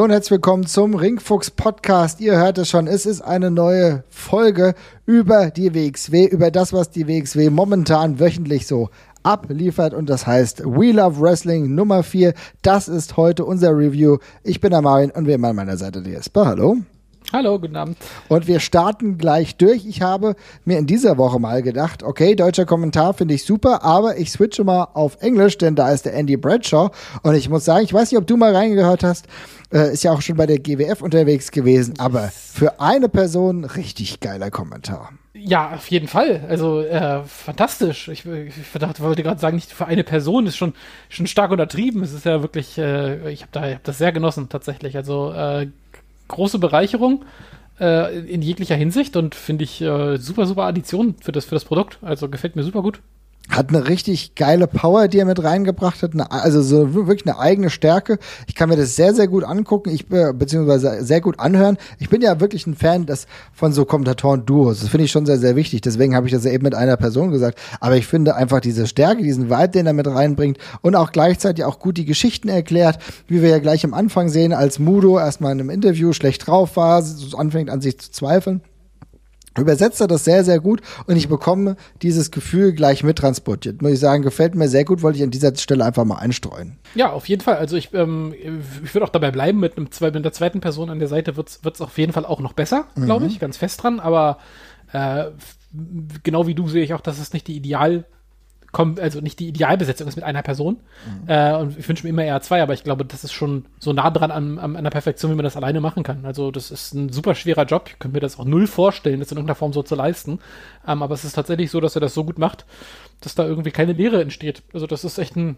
Hallo und herzlich willkommen zum Ringfuchs Podcast. Ihr hört es schon, es ist eine neue Folge über die WXW, über das, was die WXW momentan wöchentlich so abliefert und das heißt We Love Wrestling Nummer 4. Das ist heute unser Review. Ich bin der Marvin und wir haben an meiner Seite die Jesper. Hallo. Hallo, guten Abend. Und wir starten gleich durch. Ich habe mir in dieser Woche mal gedacht, okay, deutscher Kommentar finde ich super, aber ich switche mal auf Englisch, denn da ist der Andy Bradshaw. Und ich muss sagen, ich weiß nicht, ob du mal reingehört hast, äh, ist ja auch schon bei der GWF unterwegs gewesen, aber für eine Person richtig geiler Kommentar. Ja, auf jeden Fall. Also äh, fantastisch. Ich, ich verdachte, wollte gerade sagen, nicht für eine Person ist schon schon stark untertrieben. Es ist ja wirklich, äh, ich habe da hab das sehr genossen tatsächlich. Also äh, große Bereicherung äh, in jeglicher Hinsicht und finde ich äh, super, super Addition für das, für das Produkt. Also gefällt mir super gut hat eine richtig geile Power, die er mit reingebracht hat, eine, also so wirklich eine eigene Stärke. Ich kann mir das sehr, sehr gut angucken, ich äh, beziehungsweise sehr gut anhören. Ich bin ja wirklich ein Fan des, von so Kommentatoren-Duos. Das finde ich schon sehr, sehr wichtig. Deswegen habe ich das ja eben mit einer Person gesagt. Aber ich finde einfach diese Stärke, diesen Vibe, den er mit reinbringt und auch gleichzeitig auch gut die Geschichten erklärt, wie wir ja gleich am Anfang sehen, als Mudo erstmal in einem Interview schlecht drauf war, anfängt an sich zu zweifeln übersetzt er das sehr, sehr gut und ich bekomme dieses Gefühl gleich mittransportiert. Muss ich sagen, gefällt mir sehr gut, wollte ich an dieser Stelle einfach mal einstreuen. Ja, auf jeden Fall. Also ich, ähm, ich würde auch dabei bleiben, mit, einem, mit der zweiten Person an der Seite wird es auf jeden Fall auch noch besser, glaube mhm. ich, ganz fest dran, aber äh, genau wie du sehe ich auch, dass es nicht die Ideal- also nicht die Idealbesetzung ist mit einer Person. Mhm. Äh, und ich wünsche mir immer eher zwei, aber ich glaube, das ist schon so nah dran an, an, an der Perfektion, wie man das alleine machen kann. Also das ist ein super schwerer Job. Ich könnte mir das auch null vorstellen, das in irgendeiner Form so zu leisten. Ähm, aber es ist tatsächlich so, dass er das so gut macht, dass da irgendwie keine Leere entsteht. Also das ist echt ein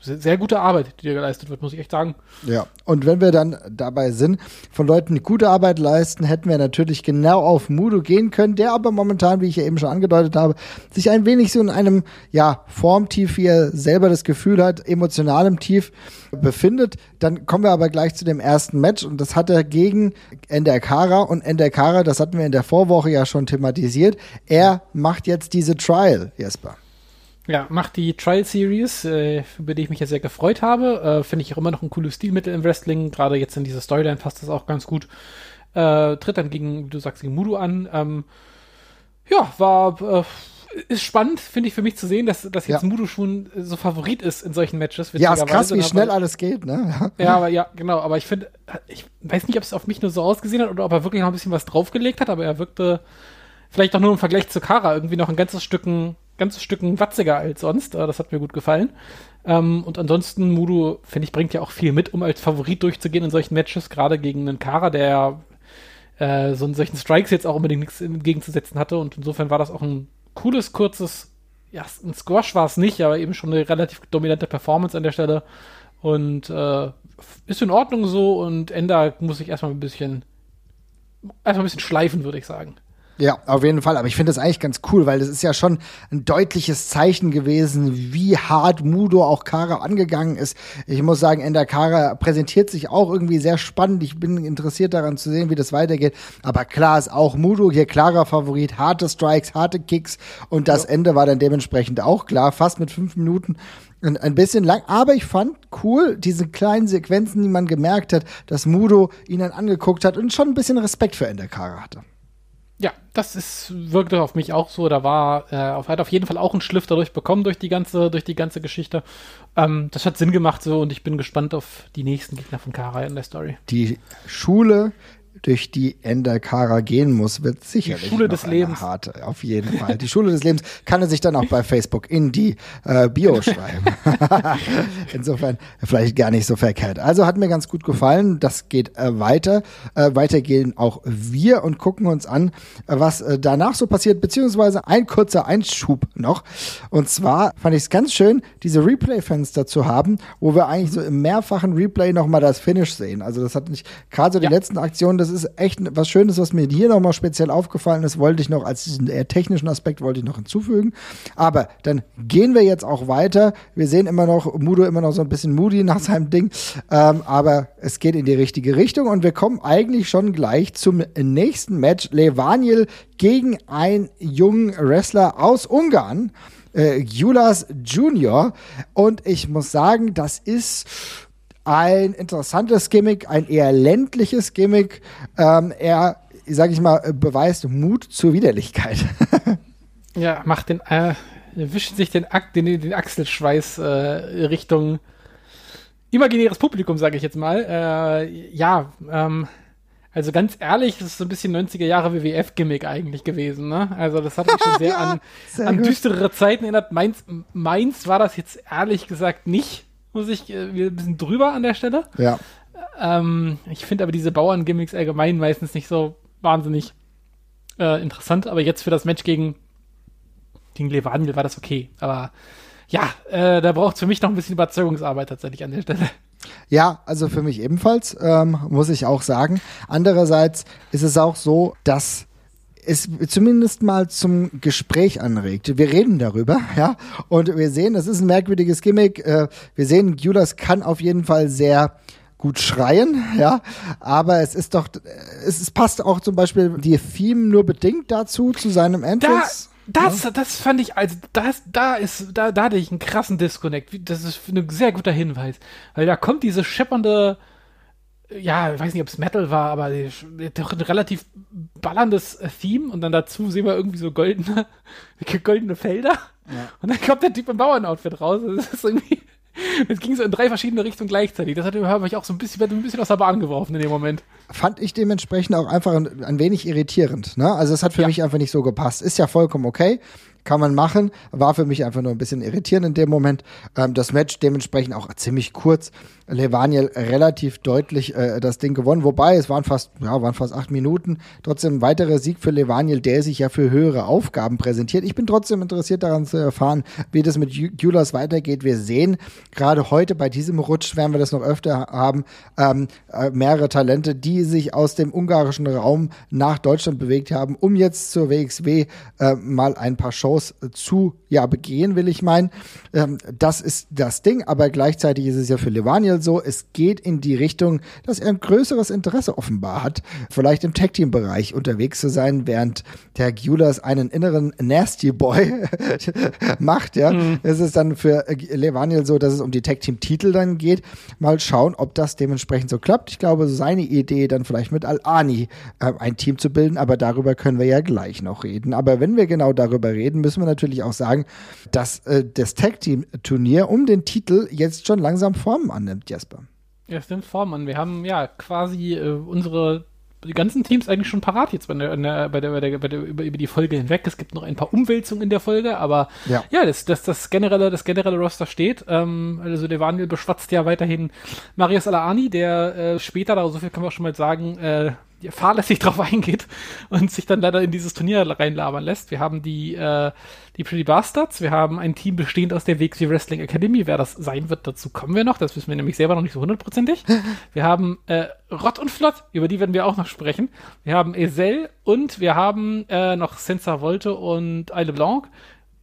sehr gute Arbeit, die da geleistet wird, muss ich echt sagen. Ja, und wenn wir dann dabei sind, von Leuten, die gute Arbeit leisten, hätten wir natürlich genau auf Mudo gehen können, der aber momentan, wie ich ja eben schon angedeutet habe, sich ein wenig so in einem, ja, Formtief, wie er selber das Gefühl hat, emotionalem Tief befindet. Dann kommen wir aber gleich zu dem ersten Match und das hat er gegen Ender Kara und Ender Kara, das hatten wir in der Vorwoche ja schon thematisiert. Er macht jetzt diese Trial, Jesper. Ja, macht die Trial Series, äh, über die ich mich ja sehr gefreut habe. Äh, Finde ich auch immer noch ein cooles Stilmittel im Wrestling. Gerade jetzt in dieser Storyline passt das auch ganz gut. Äh, tritt dann gegen, wie du sagst, gegen Mudo an. Ähm, ja, war äh, ist spannend, finde ich, für mich zu sehen, dass, dass jetzt ja. Mudo schon so Favorit ist in solchen Matches. Ja, ist krass, wie schnell alles geht, ne? Ja, aber ja, genau. Aber ich finde, ich weiß nicht, ob es auf mich nur so ausgesehen hat oder ob er wirklich noch ein bisschen was draufgelegt hat, aber er wirkte vielleicht auch nur im Vergleich zu Kara irgendwie noch ein ganzes Stücken ganzes Stück watziger als sonst. Das hat mir gut gefallen. Ähm, und ansonsten, Mudo, finde ich, bringt ja auch viel mit, um als Favorit durchzugehen in solchen Matches, gerade gegen einen Kara, der äh, so in solchen Strikes jetzt auch unbedingt nichts entgegenzusetzen hatte. Und insofern war das auch ein cooles, kurzes, ja, ein Squash war es nicht, aber eben schon eine relativ dominante Performance an der Stelle. Und äh, ist in Ordnung so und Ender muss ich erstmal ein bisschen erstmal ein bisschen schleifen, würde ich sagen. Ja, auf jeden Fall. Aber ich finde das eigentlich ganz cool, weil das ist ja schon ein deutliches Zeichen gewesen, wie hart Mudo auch Kara angegangen ist. Ich muss sagen, Ender Kara präsentiert sich auch irgendwie sehr spannend. Ich bin interessiert daran zu sehen, wie das weitergeht. Aber klar ist auch Mudo hier klarer Favorit. Harte Strikes, harte Kicks. Und das ja. Ende war dann dementsprechend auch klar. Fast mit fünf Minuten ein bisschen lang, aber ich fand cool diese kleinen Sequenzen, die man gemerkt hat, dass Mudo ihn dann angeguckt hat und schon ein bisschen Respekt für Ender Kara hatte. Ja, das ist, wirkte auf mich auch so. Da war, äh, hat auf jeden Fall auch einen Schliff dadurch bekommen durch die ganze, durch die ganze Geschichte. Ähm, das hat Sinn gemacht so und ich bin gespannt auf die nächsten Gegner von Kara in der Story. Die Schule durch die Ender Kara gehen muss, wird sicherlich die Schule des Lebens. harte, auf jeden Fall. Die Schule des Lebens kann er sich dann auch bei Facebook in die äh, Bio schreiben. Insofern vielleicht gar nicht so verkehrt. Also hat mir ganz gut gefallen. Das geht äh, weiter. Äh, weiter gehen auch wir und gucken uns an, äh, was äh, danach so passiert, beziehungsweise ein kurzer Einschub noch. Und zwar fand ich es ganz schön, diese Replay-Fenster zu haben, wo wir eigentlich so im mehrfachen Replay nochmal das Finish sehen. Also das hat nicht, gerade so die ja. letzten Aktionen, das das ist echt was Schönes, was mir hier nochmal speziell aufgefallen ist, wollte ich noch als diesen eher technischen Aspekt wollte ich noch hinzufügen. Aber dann gehen wir jetzt auch weiter. Wir sehen immer noch Mudo immer noch so ein bisschen moody nach seinem Ding, ähm, aber es geht in die richtige Richtung und wir kommen eigentlich schon gleich zum nächsten Match. Levaniel gegen einen jungen Wrestler aus Ungarn. Äh, Julas Junior. Und ich muss sagen, das ist ein interessantes Gimmick, ein eher ländliches Gimmick. Ähm, er, sage ich mal, beweist Mut zur Widerlichkeit. ja, macht den, äh, wischt sich den, den, den Achselschweiß äh, Richtung imaginäres Publikum, sage ich jetzt mal. Äh, ja, ähm, also ganz ehrlich, das ist so ein bisschen 90er Jahre WWF-Gimmick eigentlich gewesen, ne? Also das hat mich schon sehr ja, an, sehr an düsterere Zeiten erinnert. Meins, meins war das jetzt ehrlich gesagt nicht muss ich äh, ein bisschen drüber an der Stelle. Ja. Ähm, ich finde aber diese Bauern-Gimmicks allgemein meistens nicht so wahnsinnig äh, interessant, aber jetzt für das Match gegen, gegen Levaniel war das okay. Aber ja, äh, da braucht es für mich noch ein bisschen Überzeugungsarbeit tatsächlich an der Stelle. Ja, also für mich ebenfalls, ähm, muss ich auch sagen. Andererseits ist es auch so, dass es zumindest mal zum Gespräch anregt. Wir reden darüber, ja, und wir sehen, das ist ein merkwürdiges Gimmick. Äh, wir sehen, Judas kann auf jeden Fall sehr gut schreien, ja, aber es ist doch, es, es passt auch zum Beispiel die Theme nur bedingt dazu, zu seinem Entrance. Da, das, ja. das fand ich, also das, da ist, da, da hatte ich einen krassen Disconnect. Das ist ein sehr guter Hinweis, weil da kommt diese scheppernde ja, ich weiß nicht, ob es Metal war, aber doch ein relativ ballerndes Theme und dann dazu sehen wir irgendwie so goldene, goldene Felder. Ja. Und dann kommt der Typ im Bauernoutfit raus. Das ist irgendwie, es ging so in drei verschiedene Richtungen gleichzeitig. Das hat mich auch so ein bisschen, ein bisschen aus der Bahn geworfen in dem Moment. Fand ich dementsprechend auch einfach ein, ein wenig irritierend. Ne? Also es hat für ja. mich einfach nicht so gepasst. Ist ja vollkommen okay kann man machen. War für mich einfach nur ein bisschen irritierend in dem Moment. Ähm, das Match dementsprechend auch ziemlich kurz. Levaniel relativ deutlich äh, das Ding gewonnen, wobei es waren fast, ja, waren fast acht Minuten. Trotzdem ein weiterer Sieg für Levaniel, der sich ja für höhere Aufgaben präsentiert. Ich bin trotzdem interessiert daran zu erfahren, wie das mit Julas weitergeht. Wir sehen gerade heute bei diesem Rutsch, werden wir das noch öfter haben, ähm, äh, mehrere Talente, die sich aus dem ungarischen Raum nach Deutschland bewegt haben, um jetzt zur WXW äh, mal ein paar Shows zu ja, begehen, will ich meinen. Ähm, das ist das Ding, aber gleichzeitig ist es ja für Levaniel so, es geht in die Richtung, dass er ein größeres Interesse offenbar hat, vielleicht im Tag-Team-Bereich unterwegs zu sein, während der Gulas einen inneren Nasty Boy macht, ja. Mhm. Es ist dann für Levaniel so, dass es um die Tag-Team-Titel dann geht. Mal schauen, ob das dementsprechend so klappt. Ich glaube, seine Idee dann vielleicht mit Al-Ani äh, ein Team zu bilden, aber darüber können wir ja gleich noch reden. Aber wenn wir genau darüber reden, müssen wir natürlich auch sagen, dass äh, das Tag-Team-Turnier um den Titel jetzt schon langsam Formen annimmt. Jesper. Ja, es nimmt Form an. Wir haben ja quasi äh, unsere die ganzen Teams eigentlich schon parat jetzt bei der, bei der, bei der, bei der, über, über die Folge hinweg. Es gibt noch ein paar Umwälzungen in der Folge, aber ja, ja das, das, das, generelle, das generelle Roster steht. Ähm, also der Vanil beschwatzt ja weiterhin Marius Alaani, der äh, später, da so viel können wir auch schon mal sagen, äh, fahrlässig drauf eingeht und sich dann leider in dieses Turnier reinlabern lässt. Wir haben die, äh, die Pretty Bastards, wir haben ein Team bestehend aus der WXW Wrestling Academy. Wer das sein wird, dazu kommen wir noch. Das wissen wir nämlich selber noch nicht so hundertprozentig. Wir haben äh, Rott und Flott, über die werden wir auch noch sprechen. Wir haben Ezel und wir haben äh, noch Senza Volte und Isle Blanc.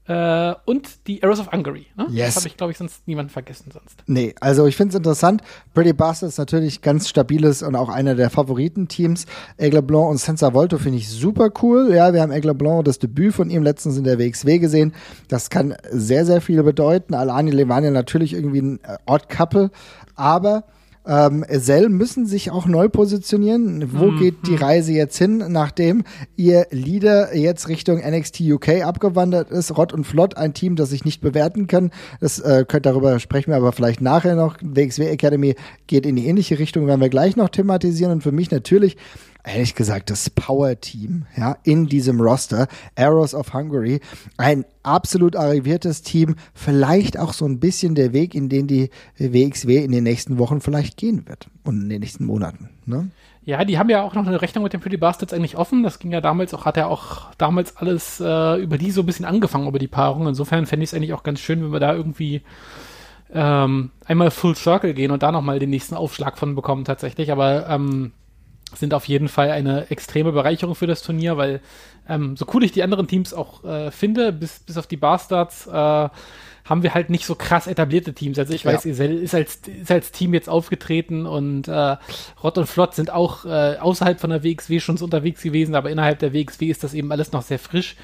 Äh, und die Arrows of Hungary. Ne? Yes. Das habe ich, glaube ich, sonst niemand vergessen sonst. Nee, also ich finde es interessant. Pretty Bastard ist natürlich ganz stabiles und auch einer der Favoritenteams. Aigle Blanc und Senza Volto finde ich super cool. Ja, wir haben Aigle Blanc, das Debüt von ihm letztens in der WXW gesehen. Das kann sehr, sehr viel bedeuten. Alani Levania natürlich irgendwie ein äh, Odd Couple. Aber ähm, Sell müssen sich auch neu positionieren. Wo mhm. geht die Reise jetzt hin, nachdem ihr Leader jetzt Richtung NXT UK abgewandert ist? Rott und Flott, ein Team, das ich nicht bewerten kann. Das äh, könnt darüber sprechen wir aber vielleicht nachher noch. WXW Academy geht in die ähnliche Richtung, werden wir gleich noch thematisieren. Und für mich natürlich ehrlich gesagt das Power-Team ja, in diesem Roster. Arrows of Hungary, ein absolut arriviertes Team, vielleicht auch so ein bisschen der Weg, in den die WXW in den nächsten Wochen vielleicht gehen wird und in den nächsten Monaten. Ne? Ja, die haben ja auch noch eine Rechnung mit den Pretty Bastards eigentlich offen. Das ging ja damals auch, hat ja auch damals alles äh, über die so ein bisschen angefangen, über die Paarung. Insofern fände ich es eigentlich auch ganz schön, wenn wir da irgendwie ähm, einmal Full Circle gehen und da nochmal den nächsten Aufschlag von bekommen tatsächlich. Aber ähm, sind auf jeden Fall eine extreme Bereicherung für das Turnier, weil ähm, so cool ich die anderen Teams auch äh, finde, bis, bis auf die Bastards, äh, haben wir halt nicht so krass etablierte Teams. Also ich weiß, ja. Isel ist als, ist als Team jetzt aufgetreten und äh, Rott und Flott sind auch äh, außerhalb von der WXW schon so unterwegs gewesen, aber innerhalb der WXW ist das eben alles noch sehr frisch.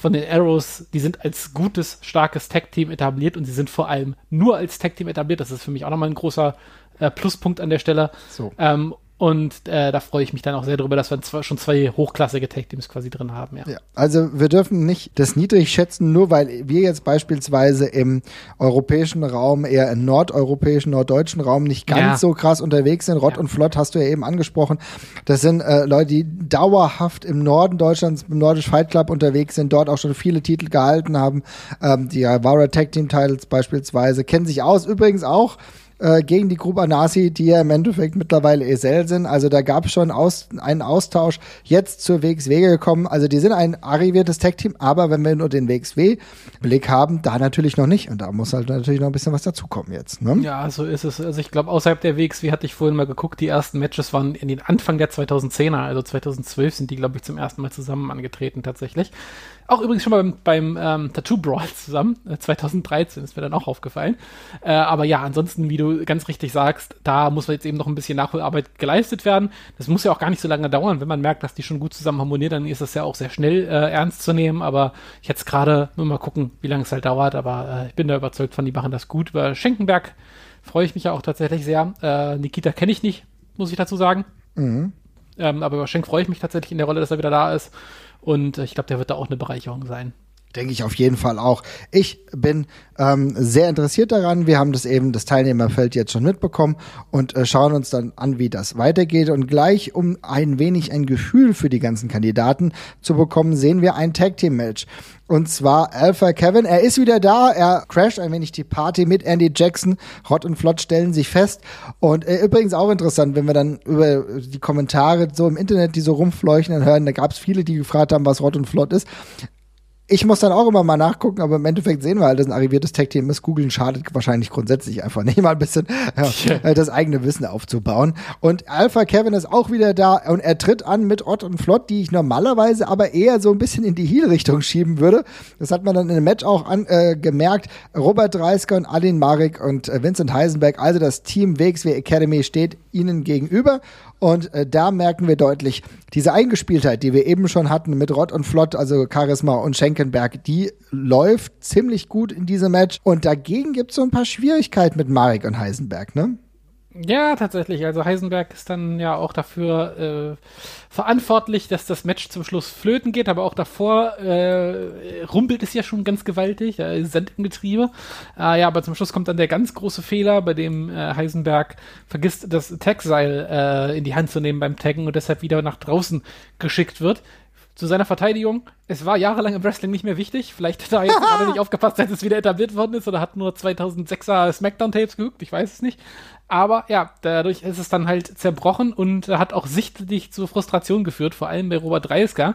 von den Arrows, die sind als gutes, starkes Tag-Team etabliert und sie sind vor allem nur als Tag-Team etabliert. Das ist für mich auch nochmal ein großer äh, Pluspunkt an der Stelle. So. Ähm, und äh, da freue ich mich dann auch sehr drüber, dass wir zwar schon zwei hochklassige Tag-Teams quasi drin haben. Ja. Ja, also wir dürfen nicht das niedrig schätzen, nur weil wir jetzt beispielsweise im europäischen Raum, eher im nordeuropäischen, norddeutschen Raum nicht ganz Ja. so krass unterwegs sind. Rott Ja. und Flott hast du ja eben angesprochen. Das sind äh, Leute, die dauerhaft im Norden Deutschlands, im Nordisch Fight Club unterwegs sind, dort auch schon viele Titel gehalten haben. Ähm, die Avara Tag Team Titles beispielsweise kennen sich aus. Übrigens auch äh, gegen die Gruppe Nasi, die ja im Endeffekt mittlerweile ESL sind. Also da gab es schon aus, einen Austausch jetzt zur WXW gekommen. Also die sind ein arriviertes Tag-Team, aber wenn wir nur den WXW-Blick haben, da natürlich noch nicht. Und da muss halt natürlich noch ein bisschen was dazukommen jetzt. Ne? Ja, so ist es. Also ich glaube, außerhalb der WXW hatte ich vorhin mal geguckt, die ersten Matches waren in den Anfang der 2010er, also 2012 sind die, glaube ich, zum ersten Mal zusammen angetreten tatsächlich. Auch übrigens schon mal beim, beim ähm, Tattoo Brawl zusammen, äh, 2013 ist mir dann auch aufgefallen. Äh, aber ja, ansonsten, wie du ganz richtig sagst, da muss jetzt eben noch ein bisschen Nachholarbeit geleistet werden. Das muss ja auch gar nicht so lange dauern. Wenn man merkt, dass die schon gut zusammen harmonieren, dann ist das ja auch sehr schnell äh, ernst zu nehmen. Aber jetzt gerade, nur mal gucken, wie lange es halt dauert. Aber äh, ich bin da überzeugt von, die machen das gut. Über Schenkenberg freue ich mich ja auch tatsächlich sehr. Äh, Nikita kenne ich nicht, muss ich dazu sagen. Mhm. Ähm, aber über Schenk freue ich mich tatsächlich in der Rolle, dass er wieder da ist. Und äh, ich glaube, der wird da auch eine Bereicherung sein. Denke ich auf jeden Fall auch. Ich bin ähm, sehr interessiert daran. Wir haben das eben, das Teilnehmerfeld jetzt schon mitbekommen und äh, schauen uns dann an, wie das weitergeht. Und gleich, um ein wenig ein Gefühl für die ganzen Kandidaten zu bekommen, sehen wir ein Tag-Team-Match. Und zwar Alpha Kevin. Er ist wieder da. Er crasht ein wenig die Party mit Andy Jackson. Rott und Flott stellen sich fest. Und äh, übrigens auch interessant, wenn wir dann über die Kommentare so im Internet, die so rumfleuchen, hören, da gab es viele, die gefragt haben, was Rott und Flott ist ich muss dann auch immer mal nachgucken, aber im Endeffekt sehen wir halt, dass ein arriviertes Tech-Team ist. Googeln schadet wahrscheinlich grundsätzlich einfach nicht mal ein bisschen ja, äh, das eigene Wissen aufzubauen. Und Alpha Kevin ist auch wieder da und er tritt an mit Ott und Flott, die ich normalerweise aber eher so ein bisschen in die Heel-Richtung schieben würde. Das hat man dann in dem Match auch an, äh, gemerkt. Robert Dreisker und Alin Marek und äh, Vincent Heisenberg, also das Team WXW Academy steht ihnen gegenüber. Und äh, da merken wir deutlich, diese Eingespieltheit, die wir eben schon hatten mit Rott und Flott, also Charisma und Schenkenberg, die läuft ziemlich gut in diesem Match. Und dagegen gibt es so ein paar Schwierigkeiten mit Marek und Heisenberg, ne? Ja, tatsächlich. Also Heisenberg ist dann ja auch dafür äh, verantwortlich, dass das Match zum Schluss flöten geht, aber auch davor äh, rumpelt es ja schon ganz gewaltig, ist Sand im Getriebe. Äh, ja, aber zum Schluss kommt dann der ganz große Fehler, bei dem äh, Heisenberg vergisst, das Tagseil äh, in die Hand zu nehmen beim Taggen und deshalb wieder nach draußen geschickt wird. Zu seiner Verteidigung, es war jahrelang im Wrestling nicht mehr wichtig. Vielleicht hat er jetzt gerade nicht aufgepasst, als es wieder etabliert worden ist oder hat nur 2006er Smackdown-Tapes geguckt, ich weiß es nicht. Aber ja, dadurch ist es dann halt zerbrochen und hat auch sichtlich zur Frustration geführt, vor allem bei Robert Dreisker,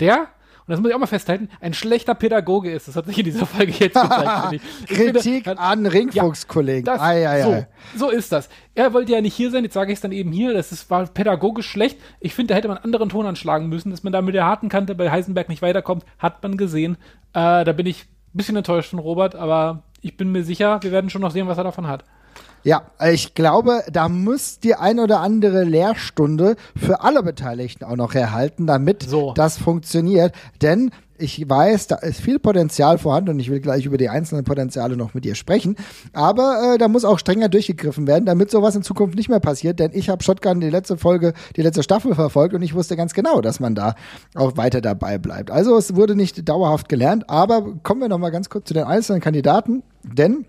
der, und das muss ich auch mal festhalten, ein schlechter Pädagoge ist. Das hat sich in dieser Folge jetzt gezeigt, finde ich. ich. Kritik finde, an Ringfuchs-Kollegen. das, Ei, ei, ei. so, so ist das. Er wollte ja nicht hier sein, jetzt sage ich es dann eben hier. Das ist, war pädagogisch schlecht. Ich finde, da hätte man einen anderen Ton anschlagen müssen, dass man da mit der harten Kante bei Heisenberg nicht weiterkommt. Hat man gesehen. Äh, da bin ich ein bisschen enttäuscht von Robert, aber ich bin mir sicher, wir werden schon noch sehen, was er davon hat. Ja, ich glaube, da muss die ein oder andere Lehrstunde für alle Beteiligten auch noch erhalten, damit So. das funktioniert. Denn ich weiß, da ist viel Potenzial vorhanden und ich will gleich über die einzelnen Potenziale noch mit dir sprechen. Aber äh, da muss auch strenger durchgegriffen werden, damit sowas in Zukunft nicht mehr passiert. Denn ich habe Shotgun die letzte Folge, die letzte Staffel verfolgt und ich wusste ganz genau, dass man da auch weiter dabei bleibt. Also es wurde nicht dauerhaft gelernt. Aber kommen wir noch mal ganz kurz zu den einzelnen Kandidaten, denn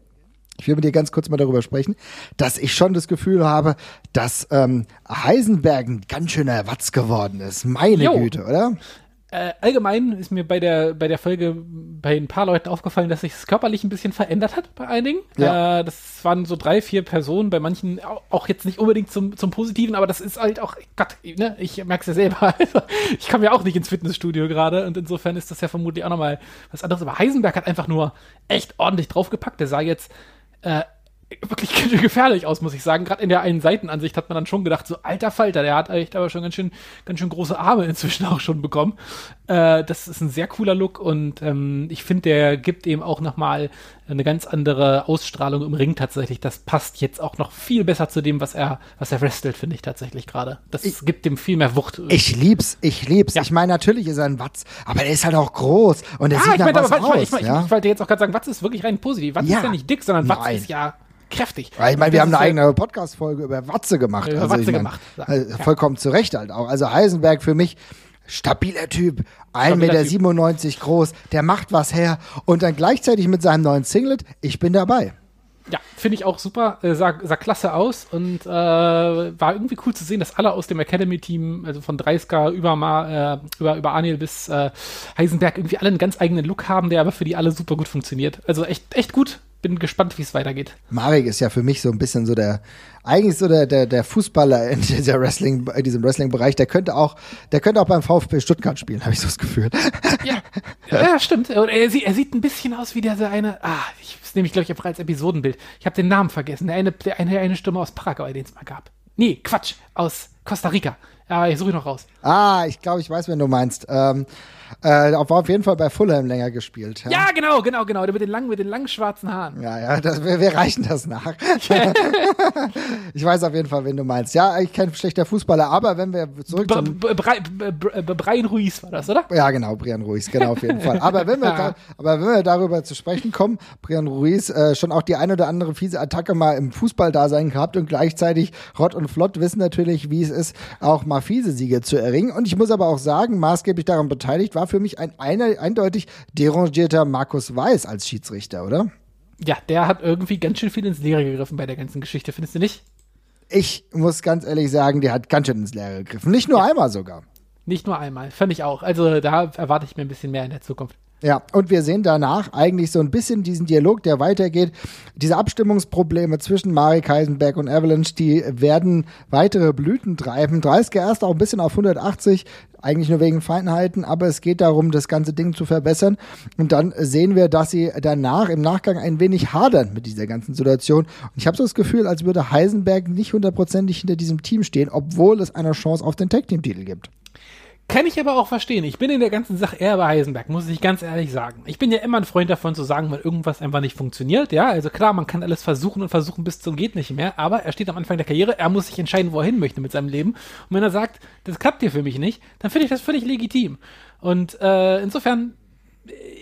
ich will mit dir ganz kurz mal darüber sprechen, dass ich schon das Gefühl habe, dass ähm, Heisenberg ein ganz schöner Watz geworden ist. Meine Jo. Güte, oder? Äh, allgemein ist mir bei der, bei der Folge bei ein paar Leuten aufgefallen, dass sich es körperlich ein bisschen verändert hat bei einigen. Ja. Äh, das waren so drei, vier Personen, bei manchen au- auch jetzt nicht unbedingt zum, zum Positiven, aber das ist halt auch, Gott, ne, ich merke es ja selber. Also, ich komme ja auch nicht ins Fitnessstudio gerade und insofern ist das ja vermutlich auch nochmal was anderes. Aber Heisenberg hat einfach nur echt ordentlich draufgepackt. Der sah jetzt äh, wirklich gefährlich aus, muss ich sagen. Gerade in der einen Seitenansicht hat man dann schon gedacht, so alter Falter, der hat echt aber schon ganz schön, ganz schön große Arme inzwischen auch schon bekommen. Äh, das ist ein sehr cooler Look und ähm, ich finde, der gibt eben auch nochmal eine ganz andere Ausstrahlung im Ring tatsächlich. Das passt jetzt auch noch viel besser zu dem, was er, was er wrestelt, finde ich tatsächlich gerade. Das ich, gibt dem viel mehr Wucht. Ich lieb's, ich lieb's. Ja. Ich meine, natürlich ist er ein Watz, aber er ist halt auch groß und er ah, sieht ich mein, was aber, aus. Ich, mein, ja? ich, ich, wollte jetzt auch gerade sagen, Watz ist wirklich rein positiv. Watz ja. ist ja nicht dick, sondern Watz Nein. ist ja kräftig. Weil ich meine, wir haben eine eigene Podcast-Folge über Watze gemacht. Über also Watze ich mein, gemacht. Äh, vollkommen zu Recht halt auch. Also Heisenberg für mich stabiler Typ, 1,97 Meter 97 groß, der macht was her und dann gleichzeitig mit seinem neuen Singlet, ich bin dabei. Ja, finde ich auch super, äh, sah, sah klasse aus und äh, war irgendwie cool zu sehen, dass alle aus dem Academy-Team, also von Dreisker über, Ma, äh, über, über Aniel bis äh, Heisenberg, irgendwie alle einen ganz eigenen Look haben, der aber für die alle super gut funktioniert. Also echt, echt gut, bin gespannt, wie es weitergeht. Marek ist ja für mich so ein bisschen so der, eigentlich so der, der, der Fußballer in dieser Wrestling, in diesem Wrestling-Bereich. Der könnte auch, der könnte auch beim VfB Stuttgart spielen, habe ich so das Gefühl. Ja, ja stimmt. Und er, er, sieht ein bisschen aus wie der eine, ah, ich das nehme ich, glaube ich, einfach als Episodenbild. Ich habe den Namen vergessen. Der eine, der eine, eine Stimme aus Paraguay, den es mal gab. Nee, Quatsch, aus Costa Rica. Ja, ich suche ihn noch raus. Ah, ich glaube, ich weiß, wen du meinst. Ähm, äh, war auf jeden Fall bei Fulham länger gespielt. Ja, ja genau, genau, genau. Der mit den langen, mit den langen schwarzen Haaren. Ja, ja, das, wir, wir reichen das nach. ich weiß auf jeden Fall, wen du meinst. Ja, ich kein schlechter Fußballer, aber wenn wir zurück zum... Brian Ruiz war das, oder? Ja, genau, Brian Ruiz, genau, auf jeden Fall. Aber wenn wir, da, aber wenn wir darüber zu sprechen kommen, Brian Ruiz äh, schon auch die eine oder andere fiese Attacke mal im Fußball-Dasein gehabt und gleichzeitig Rott und Flott wissen natürlich, wie es ist, auch mal fiese Siege zu erringen. Und ich muss aber auch sagen, maßgeblich daran beteiligt war für mich ein, ein eindeutig derangierter Markus Weiß als Schiedsrichter, oder? Ja, der hat irgendwie ganz schön viel ins Leere gegriffen bei der ganzen Geschichte, findest du nicht? Ich muss ganz ehrlich sagen, der hat ganz schön ins Leere gegriffen. Nicht nur ja. einmal sogar. Nicht nur einmal, fand ich auch. Also da erwarte ich mir ein bisschen mehr in der Zukunft. Ja, und wir sehen danach eigentlich so ein bisschen diesen Dialog, der weitergeht. Diese Abstimmungsprobleme zwischen Marek Heisenberg und Avalanche, die werden weitere Blüten treiben. 30 erst auch ein bisschen auf 180, eigentlich nur wegen Feinheiten, aber es geht darum, das ganze Ding zu verbessern. Und dann sehen wir, dass sie danach im Nachgang ein wenig hadern mit dieser ganzen Situation. Und ich habe so das Gefühl, als würde Heisenberg nicht hundertprozentig hinter diesem Team stehen, obwohl es eine Chance auf den Tag-Team-Titel gibt. Kann ich aber auch verstehen. Ich bin in der ganzen Sache eher bei Heisenberg, muss ich ganz ehrlich sagen. Ich bin ja immer ein Freund davon zu sagen, wenn irgendwas einfach nicht funktioniert. Ja, also klar, man kann alles versuchen und versuchen bis zum geht nicht mehr, aber er steht am Anfang der Karriere, er muss sich entscheiden, wo er hin möchte mit seinem Leben. Und wenn er sagt, das klappt hier für mich nicht, dann finde ich das völlig legitim. Und äh, insofern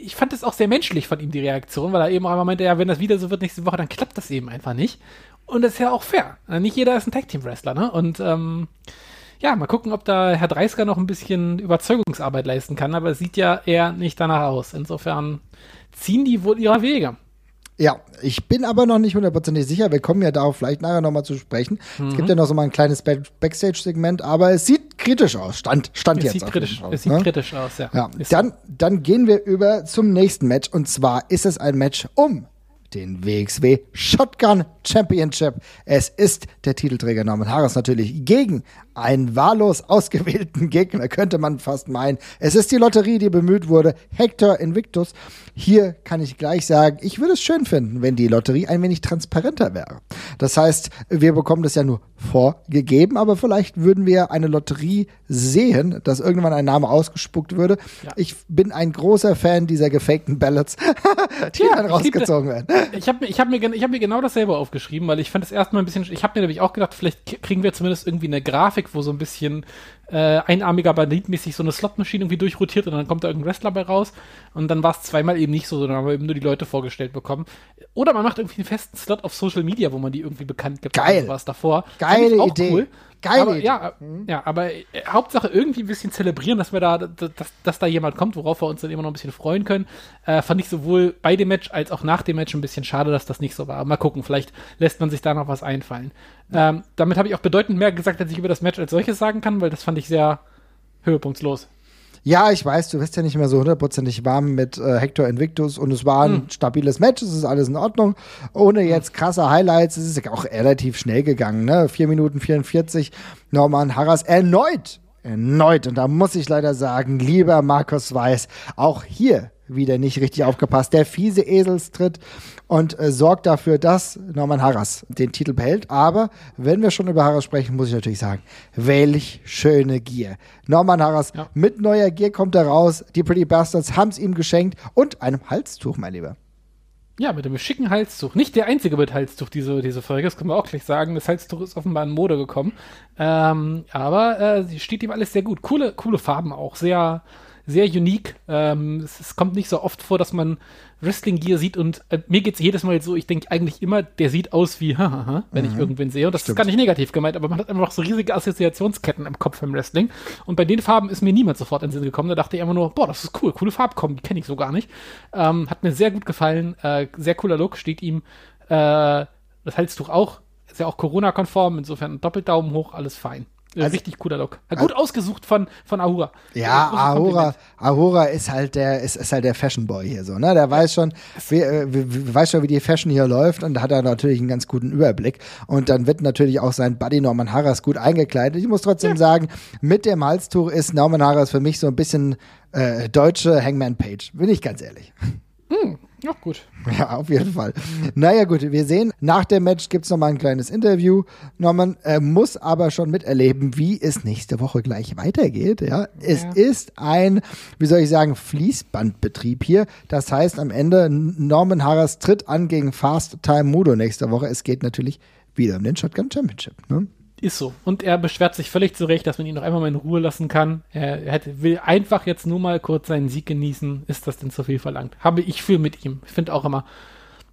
ich fand es auch sehr menschlich von ihm, die Reaktion, weil er eben auch einmal meinte, ja, wenn das wieder so wird nächste Woche, dann klappt das eben einfach nicht. Und das ist ja auch fair. Nicht jeder ist ein Tag-Team-Wrestler, ne? Und ähm, ja, mal gucken, ob da Herr Dreisker noch ein bisschen Überzeugungsarbeit leisten kann, aber es sieht ja eher nicht danach aus. Insofern ziehen die wohl ihre Wege. Ja, ich bin aber noch nicht hundertprozentig sicher. Wir kommen ja darauf vielleicht nachher nochmal zu sprechen. Mhm. Es gibt ja noch so mal ein kleines Backstage-Segment, aber es sieht kritisch aus. Stand, stand es jetzt. Sieht kritisch, aus, es sieht ne? kritisch aus, ja. ja. Dann, dann gehen wir über zum nächsten Match und zwar ist es ein Match um den WXW Shotgun Championship. Es ist der Titelträger Norman Harris natürlich gegen einen wahllos ausgewählten Gegner, könnte man fast meinen. Es ist die Lotterie, die bemüht wurde. Hector Invictus. Hier kann ich gleich sagen, ich würde es schön finden, wenn die Lotterie ein wenig transparenter wäre. Das heißt, wir bekommen das ja nur vorgegeben, aber vielleicht würden wir eine Lotterie sehen, dass irgendwann ein Name ausgespuckt würde. Ja. Ich bin ein großer Fan dieser gefakten Ballots, die ja, dann rausgezogen werden. Ich habe ich hab mir, ich hab mir genau dasselbe aufgeschrieben, weil ich fand es erstmal ein bisschen, ich habe mir nämlich auch gedacht, vielleicht kriegen wir zumindest irgendwie eine Grafik, wo so ein bisschen äh, einarmiger Bandit-mäßig so eine Slotmaschine irgendwie durchrotiert und dann kommt da irgendein Wrestler bei raus. Und dann war es zweimal eben nicht so, sondern haben wir eben nur die Leute vorgestellt bekommen. Oder man macht irgendwie einen festen Slot auf Social Media, wo man die irgendwie bekannt gibt. Geil. Was davor. Geile Idee. Cool. Geil. Aber, ja, mhm. ja, aber äh, Hauptsache irgendwie ein bisschen zelebrieren, dass wir da, dass, dass da jemand kommt, worauf wir uns dann immer noch ein bisschen freuen können. Äh, fand ich sowohl bei dem Match als auch nach dem Match ein bisschen schade, dass das nicht so war. Mal gucken, vielleicht lässt man sich da noch was einfallen. Ähm, damit habe ich auch bedeutend mehr gesagt, als ich über das Match als solches sagen kann, weil das fand ich sehr höhepunktslos. Ja, ich weiß, du wirst ja nicht mehr so hundertprozentig warm mit äh, Hector Invictus und es war ein mhm. stabiles Match, es ist alles in Ordnung. Ohne jetzt krasse Highlights, es ist auch relativ schnell gegangen, ne? 4 Minuten 44, Norman Harras erneut, erneut, und da muss ich leider sagen, lieber Markus Weiß, auch hier wieder nicht richtig aufgepasst. Der fiese Eselstritt und äh, sorgt dafür, dass Norman Harras den Titel behält. Aber wenn wir schon über Harras sprechen, muss ich natürlich sagen, welch schöne Gier. Norman Harras ja. mit neuer Gier kommt er raus. Die Pretty Bastards haben es ihm geschenkt und einem Halstuch, mein Lieber. Ja, mit einem schicken Halstuch. Nicht der einzige mit Halstuch, diese, diese Folge, das können wir auch gleich sagen. Das Halstuch ist offenbar in Mode gekommen. Ähm, aber äh, steht ihm alles sehr gut. Coole, coole Farben auch. Sehr, sehr unique. Ähm, es, es, kommt nicht so oft vor, dass man Wrestling Gear sieht und äh, mir geht's jedes Mal so, ich denke eigentlich immer, der sieht aus wie, hahaha, wenn mhm. ich irgendwen sehe. Und das Stimmt. ist gar nicht negativ gemeint, aber man hat einfach so riesige Assoziationsketten im Kopf im Wrestling. Und bei den Farben ist mir niemand sofort in den Sinn gekommen. Da dachte ich einfach nur, boah, das ist cool, coole Farbkombi, die kenne ich so gar nicht. Ähm, hat mir sehr gut gefallen, äh, sehr cooler Look, steht ihm äh, das Halstuch auch, ist ja auch Corona-konform, insofern doppelt Daumen hoch, alles fein. Also, richtig cooler Look. Gut also, ausgesucht von, von Ahura. Ja, Ahura, Ahura ist halt der, ist, ist halt der Fashion Boy hier so, ne? Der weiß schon, wie, äh, weiß schon, wie die Fashion hier läuft und da hat er natürlich einen ganz guten Überblick. Und dann wird natürlich auch sein Buddy Norman Harras gut eingekleidet. Ich muss trotzdem ja. sagen, mit dem Halstuch ist Norman Harras für mich so ein bisschen äh, deutsche Hangman Page, bin ich ganz ehrlich. Hm, ja, gut. Ja, auf jeden Fall. Naja, gut, wir sehen, nach dem Match gibt es nochmal ein kleines Interview. Norman äh, muss aber schon miterleben, wie es nächste Woche gleich weitergeht. Ja, es ja. ist ein, wie soll ich sagen, Fließbandbetrieb hier. Das heißt, am Ende Norman Harris tritt an gegen Fast Time Mudo nächste Woche. Es geht natürlich wieder um den Shotgun Championship. Ne? Ist so. Und er beschwert sich völlig zurecht, dass man ihn noch einmal mal in Ruhe lassen kann. Er, hätte, will einfach jetzt nur mal kurz seinen Sieg genießen. Ist das denn zu viel verlangt? Habe ich viel mit ihm. Ich finde auch immer,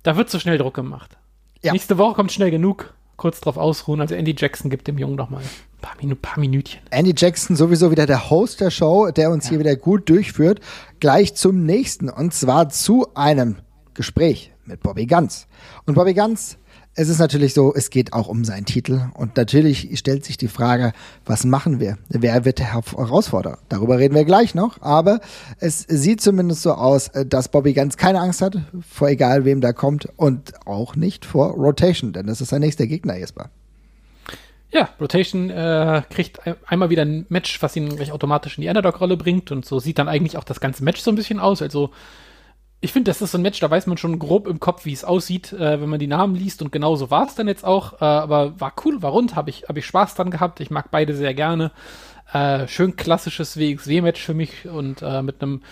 da wird zu schnell Druck gemacht. Ja. Nächste Woche kommt schnell genug. Kurz drauf ausruhen. Also Andy Jackson gibt dem Jungen noch mal ein paar, Minu paar Minütchen. Andy Jackson sowieso wieder der Host der Show, der uns ja. hier wieder gut durchführt. Gleich zum nächsten. Und zwar zu einem Gespräch mit Bobby Ganz. Und Bobby Ganz es ist natürlich so, es geht auch um seinen Titel. Und natürlich stellt sich die Frage, was machen wir? Wer wird der Herausforderer? Darüber reden wir gleich noch. Aber es sieht zumindest so aus, dass Bobby ganz keine Angst hat, vor egal wem da kommt. Und auch nicht vor Rotation, denn das ist sein nächster Gegner, Jesper. Ja, Rotation äh, kriegt einmal wieder ein Match, was ihn gleich automatisch in die Underdog-Rolle bringt. Und so sieht dann eigentlich auch das ganze Match so ein bisschen aus. Also ich finde, das ist so ein Match, da weiß man schon grob im Kopf, wie es aussieht, äh, wenn man die Namen liest und genau so war es dann jetzt auch. Äh, aber war cool, war rund, habe ich, hab ich Spaß dran gehabt. Ich mag beide sehr gerne. Äh, schön klassisches WXW-Match für mich und äh, mit einem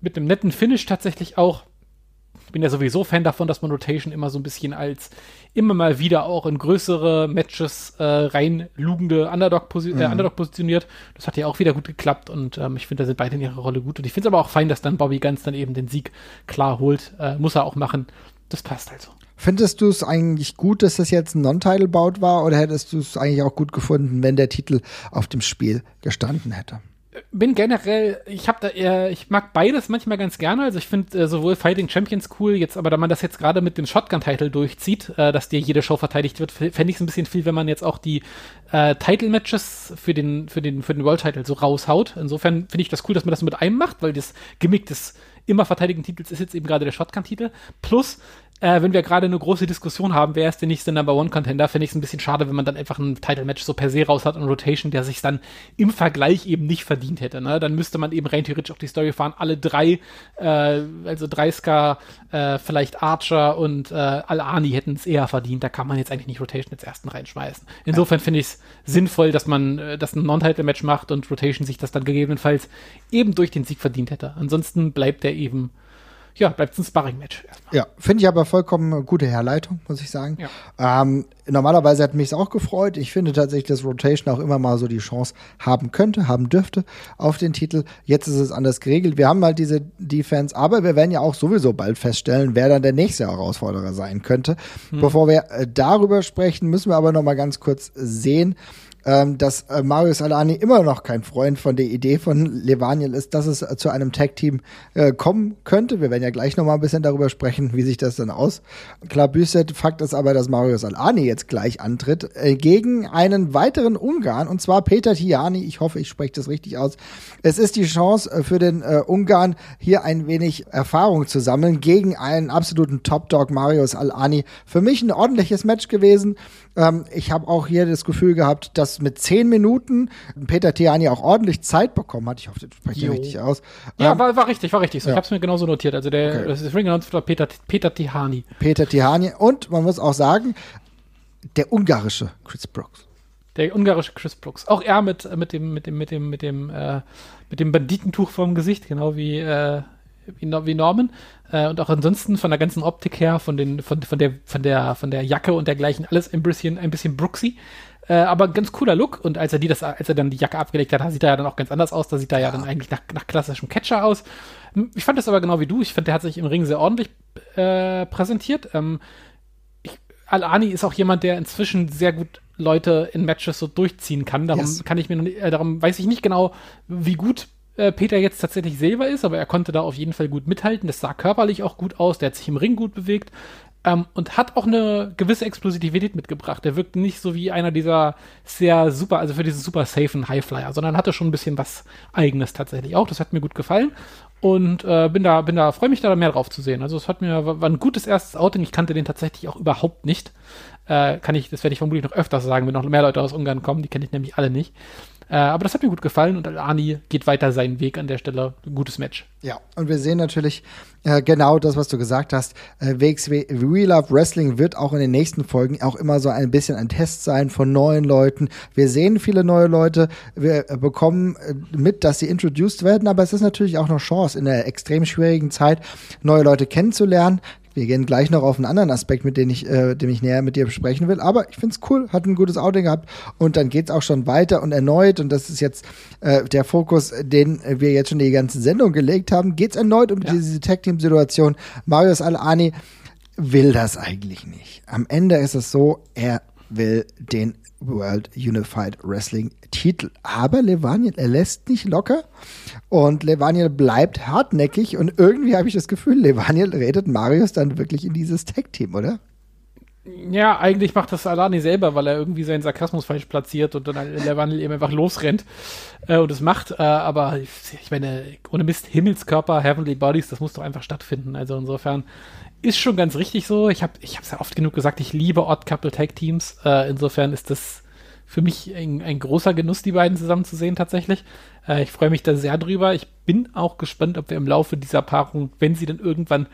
mit einem netten Finish tatsächlich auch bin ja sowieso Fan davon, dass man Rotation immer so ein bisschen als immer mal wieder auch in größere Matches äh, reinlugende Underdog, posi äh, mhm. äh, Underdog positioniert. Das hat ja auch wieder gut geklappt und ähm, ich finde, da sind beide in ihrer Rolle gut. Und ich finde es aber auch fein, dass dann Bobby Ganz dann eben den Sieg klar holt. Äh, muss er auch machen. Das passt halt so. Findest du es eigentlich gut, dass das jetzt ein Non-Title-Bout war oder hättest du es eigentlich auch gut gefunden, wenn der Titel auf dem Spiel gestanden hätte? Bin generell, ich habe da eher, ich mag beides manchmal ganz gerne. Also ich finde äh, sowohl Fighting Champions cool, jetzt aber da man das jetzt gerade mit dem Shotgun-Title durchzieht, äh, dass dir jede Show verteidigt wird, fände ich es ein bisschen viel, wenn man jetzt auch die äh, Title-Matches für den, für den, für den World-Title so raushaut. Insofern finde ich das cool, dass man das mit einem macht, weil das Gimmick des immer verteidigten Titels ist jetzt eben gerade der Shotgun-Titel. Plus, äh, wenn wir gerade eine große Diskussion haben, wer ist der nächste Number One Contender, finde ich es ein bisschen schade, wenn man dann einfach ein Title Match so per se raus hat und Rotation, der sich dann im Vergleich eben nicht verdient hätte. Ne? Dann müsste man eben rein theoretisch auch die Story fahren, alle drei, äh, also Dreiska, äh, vielleicht Archer und äh, Al-Ani hätten es eher verdient. Da kann man jetzt eigentlich nicht Rotation als ersten reinschmeißen. Insofern finde ich es sinnvoll, dass man äh, das ein Non-Title Match macht und Rotation sich das dann gegebenenfalls eben durch den Sieg verdient hätte. Ansonsten bleibt er eben ja, bleibt es ein Sparring-Match. Ja, finde ich aber vollkommen gute Herleitung, muss ich sagen. Ja. Ähm, normalerweise hat mich es auch gefreut. Ich finde tatsächlich, dass Rotation auch immer mal so die Chance haben könnte, haben dürfte auf den Titel. Jetzt ist es anders geregelt. Wir haben halt diese Defense, aber wir werden ja auch sowieso bald feststellen, wer dann der nächste Herausforderer sein könnte. Hm. Bevor wir äh, darüber sprechen, müssen wir aber noch mal ganz kurz sehen, ähm, dass äh, Marius Alani immer noch kein Freund von der Idee von Levaniel ist, dass es äh, zu einem Tag-Team äh, kommen könnte. Wir werden ja gleich noch mal ein bisschen darüber sprechen, wie sich das dann aus. Klar, Büsset, Fakt ist aber, dass Marius Alani jetzt jetzt gleich antritt, äh, gegen einen weiteren Ungarn, und zwar Peter Tiani. Ich hoffe, ich spreche das richtig aus. Es ist die Chance äh, für den äh, Ungarn, hier ein wenig Erfahrung zu sammeln gegen einen absoluten Top-Dog Marius Al-Ani. Für mich ein ordentliches Match gewesen. Ähm, ich habe auch hier das Gefühl gehabt, dass mit zehn Minuten Peter Tiani auch ordentlich Zeit bekommen hat. Ich hoffe, das spreche ich richtig aus. Ja, Ähm, war, war richtig, war richtig. So, ja. Ich habe es mir genauso notiert. Also der Okay. das ist Ring war Peter, Peter Tihani. Peter Tihani und man muss auch sagen, der ungarische Chris Brooks. Der ungarische Chris Brooks. Auch er mit, mit dem, mit dem, mit dem, mit dem, äh, mit dem Banditentuch vorm Gesicht, genau wie, äh, wie, Nor- wie Norman. Äh, und auch ansonsten von der ganzen Optik her, von den, von, von der, von der, von der Jacke und dergleichen, alles ein bisschen, ein bisschen Brooksy. Äh, aber ganz cooler Look. Und als er die das, als er dann die Jacke abgelegt hat, sieht er ja dann auch ganz anders aus. Da sieht er ja, dann eigentlich nach, nach klassischem Catcher aus. Ich fand das aber genau wie du. Ich finde, der hat sich im Ring sehr ordentlich äh, präsentiert. Ähm, ich, Al-Ani ist auch jemand, der inzwischen sehr gut Leute in Matches so durchziehen kann. Darum Yes. kann ich mir äh, darum weiß ich nicht genau, wie gut äh, Peter jetzt tatsächlich selber ist, aber er konnte da auf jeden Fall gut mithalten. Das sah körperlich auch gut aus, der hat sich im Ring gut bewegt. Ähm, und hat auch eine gewisse Explosivität mitgebracht. Der wirkt nicht so wie einer dieser sehr super, also für diesen super safen Highflyer, sondern hatte schon ein bisschen was Eigenes tatsächlich auch. Das hat mir gut gefallen und äh, bin da, bin da, freue mich da mehr drauf zu sehen. Also es hat mir war, war ein gutes erstes Outing. Ich kannte den tatsächlich auch überhaupt nicht. Äh, kann ich, das werde ich vermutlich noch öfters sagen, wenn noch mehr Leute aus Ungarn kommen. Die kenne ich nämlich alle nicht. Äh, aber das hat mir gut gefallen und Ani geht weiter seinen Weg an der Stelle. Gutes Match. Ja, und wir sehen natürlich äh, genau das, was du gesagt hast. Äh, WXW We Love Wrestling wird auch in den nächsten Folgen auch immer so ein bisschen ein Test sein von neuen Leuten. Wir sehen viele neue Leute, wir äh, bekommen äh, mit, dass sie introduced werden, aber es ist natürlich auch noch Chance in der extrem schwierigen Zeit, neue Leute kennenzulernen. Wir gehen gleich noch auf einen anderen Aspekt, mit dem ich, äh, dem ich näher mit dir besprechen will. Aber ich find's cool, hat ein gutes Outing gehabt und dann geht's auch schon weiter und erneut. Und das ist jetzt äh, der Fokus, den wir jetzt schon die ganze Sendung gelegt haben. Geht's erneut um Ja. diese Tag-Team-Situation. Marius Al-Ani will das eigentlich nicht. Am Ende ist es so, er will den World Unified Wrestling Titel. Aber Levaniel, er lässt nicht locker und Levaniel bleibt hartnäckig und irgendwie habe ich das Gefühl, Levaniel redet Marius dann wirklich in dieses Tag-Team, oder? Ja, eigentlich macht das Alani selber, weil er irgendwie seinen Sarkasmus falsch platziert und dann der Wandel eben einfach losrennt äh, und es macht. Äh, aber ich, ich meine, ohne Mist, Himmelskörper, Heavenly Bodies, das muss doch einfach stattfinden. Also insofern ist schon ganz richtig so. Ich habe ich es ja oft genug gesagt, ich liebe Odd Couple Tag Teams. Äh, insofern ist das für mich ein, ein großer Genuss, die beiden zusammen zu sehen tatsächlich. Äh, ich freue mich da sehr drüber. Ich bin auch gespannt, ob wir im Laufe dieser Paarung, wenn sie dann irgendwann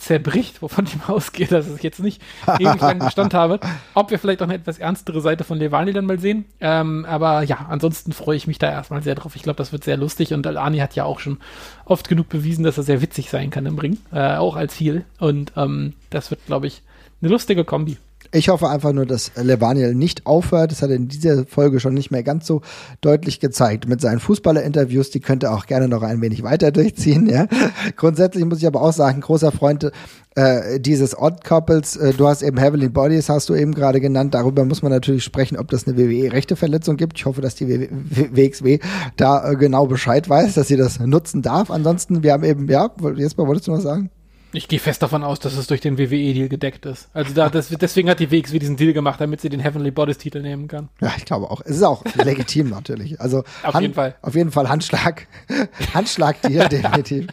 zerbricht, wovon ich mal ausgehe, dass ich jetzt nicht ewig lang Bestand habe, ob wir vielleicht auch eine etwas ernstere Seite von Levani dann mal sehen. Ähm, aber ja, ansonsten freue ich mich da erstmal sehr drauf. Ich glaube, das wird sehr lustig und Alani hat ja auch schon oft genug bewiesen, dass er sehr witzig sein kann im Ring, äh, auch als Heel. Und ähm, das wird, glaube ich, eine lustige Kombi. Ich hoffe einfach nur, dass Levaniel nicht aufhört. Das hat er in dieser Folge schon nicht mehr ganz so deutlich gezeigt. Mit seinen Fußballer-Interviews, die könnte er auch gerne noch ein wenig weiter durchziehen. Ja. Grundsätzlich muss ich aber auch sagen, großer Freund äh, dieses Odd Couples. Äh, du hast eben Heavenly Bodies, hast du eben gerade genannt. Darüber muss man natürlich sprechen, ob das eine WWE-Rechteverletzung gibt. Ich hoffe, dass die WXW da äh, genau Bescheid weiß, dass sie das nutzen darf. Ansonsten, wir haben eben, ja, Jesper, wolltest du noch sagen? Ich gehe fest davon aus, dass es durch den WWE-Deal gedeckt ist. Also da, das, deswegen hat die WXW diesen Deal gemacht, damit sie den Heavenly Bodies-Titel nehmen kann. Ja, ich glaube auch. Es ist auch legitim natürlich. Also Auf jeden Fall. Auf jeden Fall Handschlag. Handschlag dir definitiv.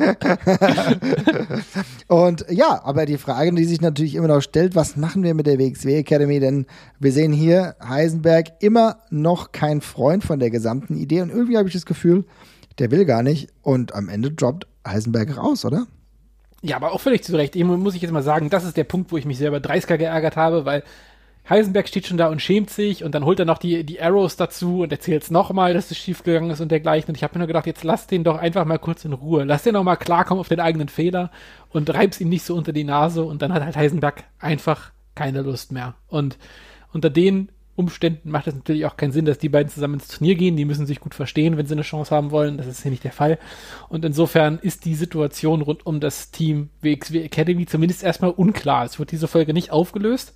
Und ja, aber die Frage, die sich natürlich immer noch stellt, was machen wir mit der WXW Academy? Denn wir sehen hier Heisenberg immer noch kein Freund von der gesamten Idee und irgendwie habe ich das Gefühl, der will gar nicht und am Ende droppt Heisenberg raus, oder? Ja, aber auch völlig zu Recht. Eben muss ich jetzt mal sagen, das ist der Punkt, wo ich mich selber 30er geärgert habe, weil Heisenberg steht schon da und schämt sich und dann holt er noch die, die Arrows dazu und erzählt es nochmal, dass es schiefgegangen ist und dergleichen. Und ich habe mir nur gedacht, jetzt lass den doch einfach mal kurz in Ruhe. Lass den noch mal klarkommen auf den eigenen Fehler und reib's ihm nicht so unter die Nase und dann hat halt Heisenberg einfach keine Lust mehr. Und unter den Umständen macht es natürlich auch keinen Sinn, dass die beiden zusammen ins Turnier gehen. Die müssen sich gut verstehen, wenn sie eine Chance haben wollen. Das ist hier nicht der Fall. Und insofern ist die Situation rund um das Team WXW Academy zumindest erstmal unklar. Es wird diese Folge nicht aufgelöst.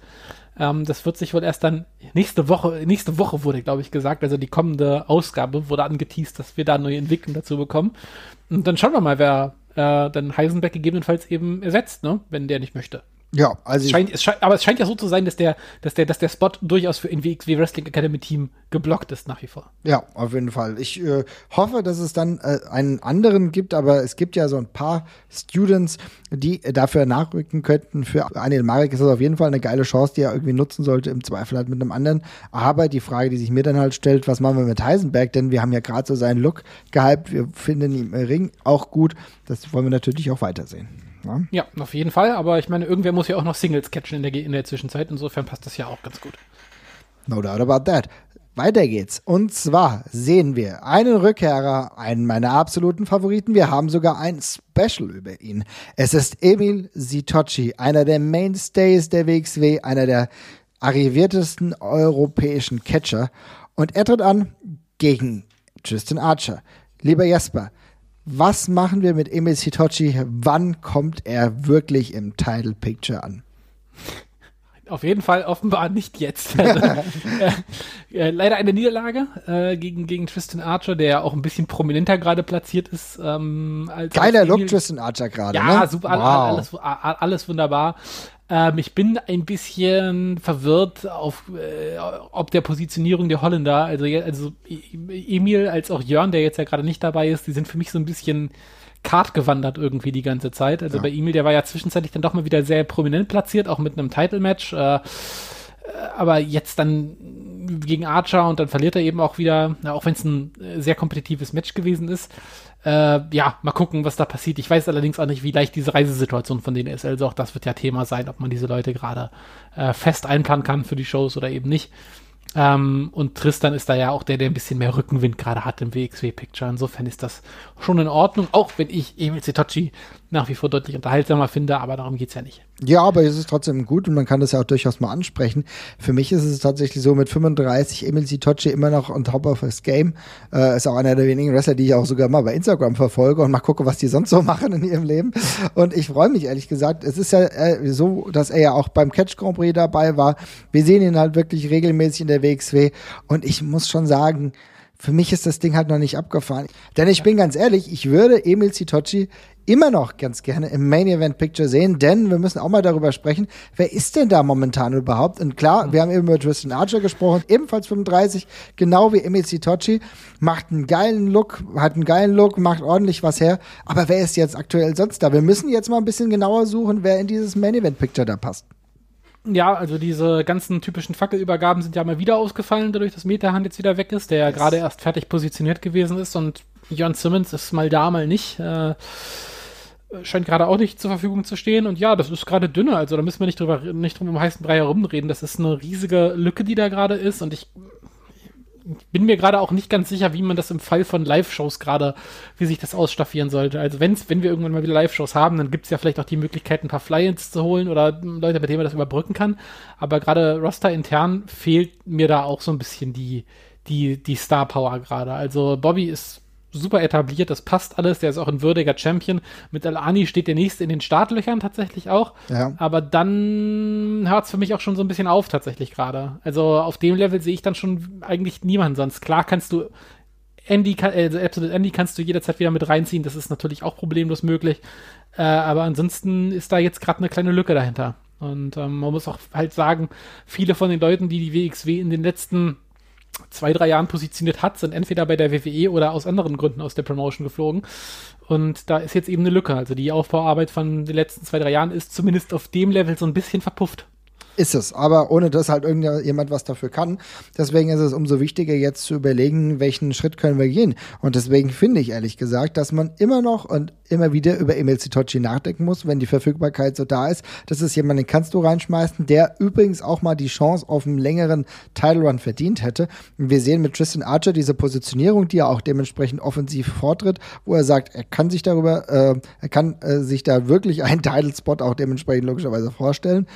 Ähm, das wird sich wohl erst dann nächste Woche, nächste Woche wurde, glaube ich, gesagt, also die kommende Ausgabe wurde angeteased, dass wir da neue Entwicklungen dazu bekommen. Und dann schauen wir mal, wer äh, dann Heisenberg gegebenenfalls eben ersetzt, ne, wenn der nicht möchte. Ja, also es scheint, es scheint, aber es scheint ja so zu sein, dass der, dass der, dass der Spot durchaus für NWXW Wrestling Academy Team geblockt ist nach wie vor. Ja, auf jeden Fall. Ich äh, hoffe, dass es dann äh, einen anderen gibt, aber es gibt ja so ein paar Students, die dafür nachrücken könnten. Für Anil Marek ist das auf jeden Fall eine geile Chance, die er irgendwie nutzen sollte, im Zweifel halt mit einem anderen. Aber die Frage, die sich mir dann halt stellt, was machen wir mit Heisenberg? Denn wir haben ja gerade so seinen Look gehypt. Wir finden ihn im Ring auch gut. Das wollen wir natürlich auch weitersehen. Ne? Ja, auf jeden Fall. Aber ich meine, irgendwer muss ja auch noch Singles catchen in der, in der Zwischenzeit. Insofern passt das ja auch ganz gut. No doubt about that. Weiter geht's. Und zwar sehen wir einen Rückkehrer, einen meiner absoluten Favoriten. Wir haben sogar ein Special über ihn. Es ist Emil Sitocci, einer der Mainstays der WXW, einer der arriviertesten europäischen Catcher. Und er tritt an gegen Tristan Archer. Lieber Jesper, was machen wir mit Emil Sitochi? Wann kommt er wirklich im Title Picture an? Auf jeden Fall offenbar nicht jetzt. Also, äh, äh, leider eine Niederlage äh, gegen, gegen Tristan Archer, der auch ein bisschen prominenter gerade platziert ist. Ähm, als Geiler Look, Tristan Archer gerade. Ja, ne? super, wow. alles, alles wunderbar. Ähm, ich bin ein bisschen verwirrt auf, äh, ob der Positionierung der Holländer, also, also e-, Emil als auch Jörn, der jetzt ja gerade nicht dabei ist, die sind für mich so ein bisschen Kart gewandert irgendwie die ganze Zeit. Also ja. bei Emil, der war ja zwischenzeitlich dann doch mal wieder sehr prominent platziert, auch mit einem Title-Match. Äh, äh aber jetzt dann gegen Archer und dann verliert er eben auch wieder, auch wenn es ein sehr kompetitives Match gewesen ist. Äh, ja, mal gucken, was da passiert. Ich weiß allerdings auch nicht, wie leicht diese Reisesituation von denen ist. Also auch das wird ja Thema sein, ob man diese Leute gerade äh, fest einplanen kann für die Shows oder eben nicht. Ähm, und Tristan ist da ja auch der, der ein bisschen mehr Rückenwind gerade hat im WXW-Picture. Insofern ist das schon in Ordnung, auch wenn ich Emil Zetochi nach wie vor deutlich unterhaltsamer finde, aber darum geht's ja nicht. Ja, aber es ist trotzdem gut und man kann das ja auch durchaus mal ansprechen. Für mich ist es tatsächlich so mit 35 Emil Sitochi immer noch on top of his game. Äh, ist auch einer der wenigen Wrestler, die ich auch sogar mal bei Instagram verfolge und mal gucke, was die sonst so machen in ihrem Leben. Und ich freue mich ehrlich gesagt. Es ist ja äh, so, dass er ja auch beim Catch Grand Prix dabei war. Wir sehen ihn halt wirklich regelmäßig in der WXW und ich muss schon sagen, für mich ist das Ding halt noch nicht abgefahren. Denn ich bin ganz ehrlich, ich würde Emil Sitochi immer noch ganz gerne im Main Event Picture sehen, denn wir müssen auch mal darüber sprechen, wer ist denn da momentan überhaupt? Und klar, wir haben eben über Tristan Archer gesprochen, ebenfalls 35, genau wie Emil Sitochi, macht einen geilen Look, hat einen geilen Look, macht ordentlich was her, aber wer ist jetzt aktuell sonst da? Wir müssen jetzt mal ein bisschen genauer suchen, wer in dieses Main Event Picture da passt. Ja, also diese ganzen typischen Fackelübergaben sind ja mal wieder ausgefallen, dadurch, dass Metahand jetzt wieder weg ist, der ja yes. gerade erst fertig positioniert gewesen ist und John Simmons ist mal da, mal nicht. Äh, scheint gerade auch nicht zur Verfügung zu stehen. Und ja, das ist gerade dünner. Also da müssen wir nicht drüber, nicht drum im heißen Brei herumreden. Das ist eine riesige Lücke, die da gerade ist. Und ich bin mir gerade auch nicht ganz sicher, wie man das im Fall von Live-Shows gerade, wie sich das ausstaffieren sollte. Also wenn's, wenn wir irgendwann mal wieder Live-Shows haben, dann gibt's ja vielleicht auch die Möglichkeit, ein paar Fly-Ins zu holen oder Leute, mit denen man das überbrücken kann. Aber gerade Roster intern fehlt mir da auch so ein bisschen die, die, die Star-Power gerade. Also Bobby ist super etabliert, das passt alles, der ist auch ein würdiger Champion. Mit Al-Ani steht der nächste in den Startlöchern tatsächlich auch. Ja. Aber dann hört es für mich auch schon so ein bisschen auf tatsächlich gerade. Also auf dem Level sehe ich dann schon eigentlich niemanden sonst. Klar kannst du Andy, also Absolute Andy kannst du jederzeit wieder mit reinziehen, das ist natürlich auch problemlos möglich. Äh, aber ansonsten ist da jetzt gerade eine kleine Lücke dahinter. Und ähm, man muss auch halt sagen, viele von den Leuten, die die WXW in den letzten zwei, drei Jahren positioniert hat, sind entweder bei der WWE oder aus anderen Gründen aus der Promotion geflogen. Und da ist jetzt eben eine Lücke. Also die Aufbauarbeit von den letzten zwei, drei Jahren ist zumindest auf dem Level so ein bisschen verpufft ist es. Aber ohne dass halt irgendjemand was dafür kann. Deswegen ist es umso wichtiger, jetzt zu überlegen, welchen Schritt können wir gehen. Und deswegen finde ich ehrlich gesagt, dass man immer noch und immer wieder über Emil Zitochi nachdenken muss, wenn die Verfügbarkeit so da ist. Das ist jemand, den kannst du reinschmeißen, der übrigens auch mal die Chance auf einen längeren Title Run verdient hätte. Wir sehen mit Tristan Archer diese Positionierung, die er auch dementsprechend offensiv vortritt, wo er sagt, er kann sich darüber, äh, er kann äh, sich da wirklich einen Title Spot auch dementsprechend logischerweise vorstellen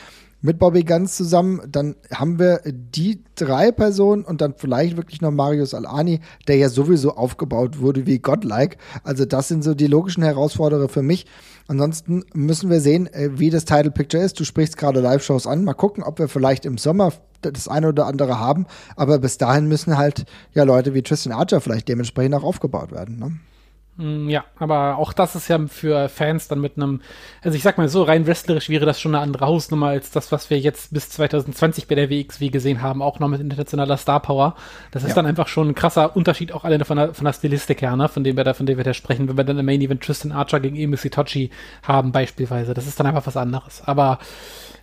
mit Bobby Ganz zusammen, dann haben wir die drei Personen und dann vielleicht wirklich noch Marius Alani, der ja sowieso aufgebaut wurde wie Godlike. Also das sind so die logischen Herausforderer für mich. Ansonsten müssen wir sehen, äh, wie das Title Picture ist. Du sprichst gerade Live-Shows an. Mal gucken, ob wir vielleicht im Sommer das eine oder andere haben. Aber bis dahin müssen halt ja Leute wie Tristan Archer vielleicht dementsprechend auch aufgebaut werden. Ne? Mm, Ja, aber auch das ist ja für Fans dann mit einem, also ich sag mal so, rein wrestlerisch wäre das schon eine andere Hausnummer als das, was wir jetzt bis 2020 bei der WXW gesehen haben, auch noch mit internationaler Star Power. Das ist Ja. dann einfach schon ein krasser Unterschied, auch alleine von der, von der Stilistik her, ne? von dem wir da, von dem wir da sprechen, wenn wir dann im Main Event Tristan Archer gegen Emi Sitochi haben beispielsweise. Das ist dann einfach was anderes. Aber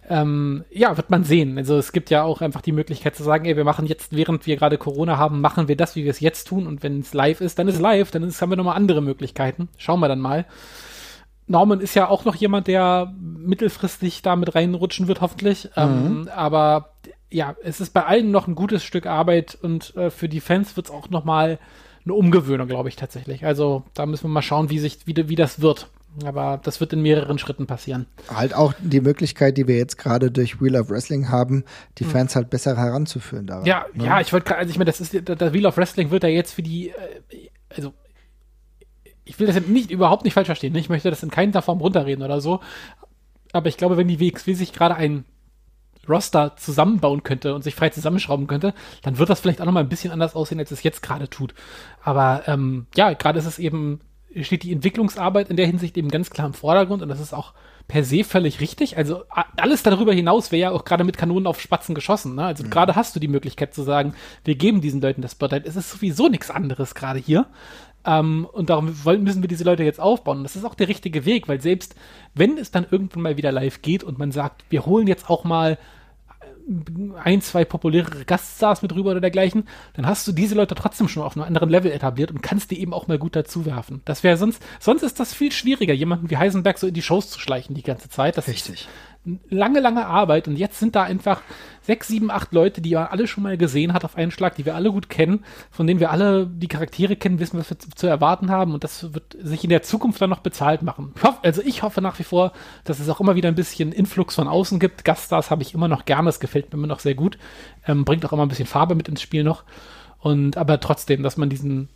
ähm, ja, wird man sehen. Also es gibt ja auch einfach die Möglichkeit zu sagen, ey, wir machen jetzt, während wir gerade Corona haben, machen wir das, wie wir es jetzt tun. Und wenn es live ist, dann ist es live, dann ist, haben wir nochmal andere Möglichkeiten. Schauen wir dann mal. Norman ist ja auch noch jemand, der mittelfristig da mit reinrutschen wird, hoffentlich. Ähm, aber ja, es ist bei allen noch ein gutes Stück Arbeit und äh, für die Fans wird es auch noch mal eine Umgewöhnung, glaube ich tatsächlich. Also da müssen wir mal schauen, wie sich wie, wie das wird. Aber das wird in mehreren Schritten passieren. Halt auch die Möglichkeit, die wir jetzt gerade durch Wheel of Wrestling haben, die Fans halt besser heranzuführen daran. Hm. Ja, ne? ja, ich wollte gerade, also ich meine, das ist das Wheel of Wrestling wird ja jetzt für die, äh, also ich will das nicht überhaupt nicht falsch verstehen. Ne? Ich möchte das in keiner Form runterreden oder so. Aber ich glaube, wenn die WXW sich gerade ein Roster zusammenbauen könnte und sich frei zusammenschrauben könnte, dann wird das vielleicht auch noch mal ein bisschen anders aussehen, als es jetzt gerade tut. Aber ähm, ja, gerade ist es eben, steht die Entwicklungsarbeit in der Hinsicht eben ganz klar im Vordergrund und das ist auch per se völlig richtig. Also alles darüber hinaus wäre ja auch gerade mit Kanonen auf Spatzen geschossen. Ne? Also gerade hast du die Möglichkeit zu sagen, wir geben diesen Leuten das Spotlight. Es ist sowieso nichts anderes gerade hier. Ähm, und darum wollen, müssen wir diese Leute jetzt aufbauen. Und das ist auch der richtige Weg, weil selbst wenn es dann irgendwann mal wieder live geht und man sagt, wir holen jetzt auch mal ein, zwei populäre Gaststars mit rüber oder dergleichen, dann hast du diese Leute trotzdem schon auf einem anderen Level etabliert und kannst die eben auch mal gut dazu werfen. Das wäre sonst, sonst ist das viel schwieriger, jemanden wie Heisenberg so in die Shows zu schleichen die ganze Zeit. Das Richtig. ist lange, lange Arbeit und jetzt sind da einfach sechs, sieben, acht Leute, die man alle schon mal gesehen hat auf einen Schlag, die wir alle gut kennen, von denen wir alle die Charaktere kennen, wissen, was wir zu, zu erwarten haben und das wird sich in der Zukunft dann noch bezahlt machen. Ich hoffe, also ich hoffe nach wie vor, dass es auch immer wieder ein bisschen Influx von außen gibt. Gaststars habe ich immer noch gerne, das gefällt mir immer noch sehr gut, ähm, bringt auch immer ein bisschen Farbe mit ins Spiel noch und aber trotzdem, dass man diesen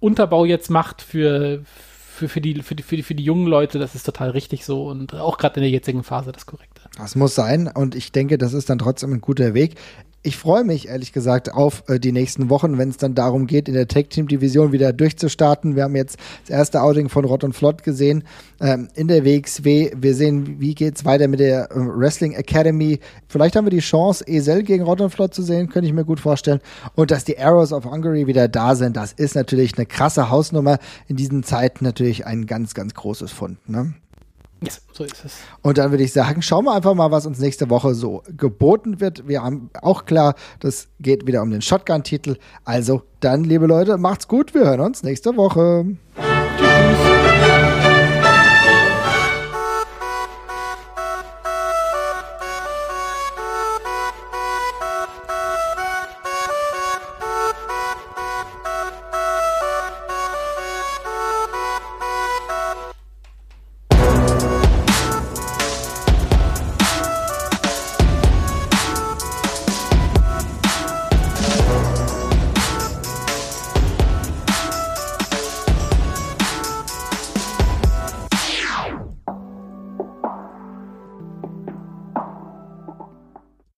Unterbau jetzt macht für für, für, die, für, die, für, die, für die jungen Leute, das ist total richtig so und auch gerade in der jetzigen Phase das Korrekte. Das muss sein und ich denke, das ist dann trotzdem ein guter Weg. Ich freue mich ehrlich gesagt auf äh, die nächsten Wochen, wenn es dann darum geht, in der Tag Team Division wieder durchzustarten. Wir haben jetzt das erste Outing von Rott und Flott gesehen ähm, in der WXW. Wir sehen, wie geht's weiter mit der äh, Wrestling Academy. Vielleicht haben wir die Chance, Esel gegen Rott und Flott zu sehen, könnte ich mir gut vorstellen. Und dass die Arrows of Hungary wieder da sind, das ist natürlich eine krasse Hausnummer. In diesen Zeiten natürlich ein ganz, ganz großes Fund. Ne? Yes, so ist es. Und dann würde ich sagen, schauen wir einfach mal, was uns nächste Woche so geboten wird. Wir haben auch klar, das geht wieder um den Shotgun-Titel. Also dann, liebe Leute, macht's gut. Wir hören uns nächste Woche.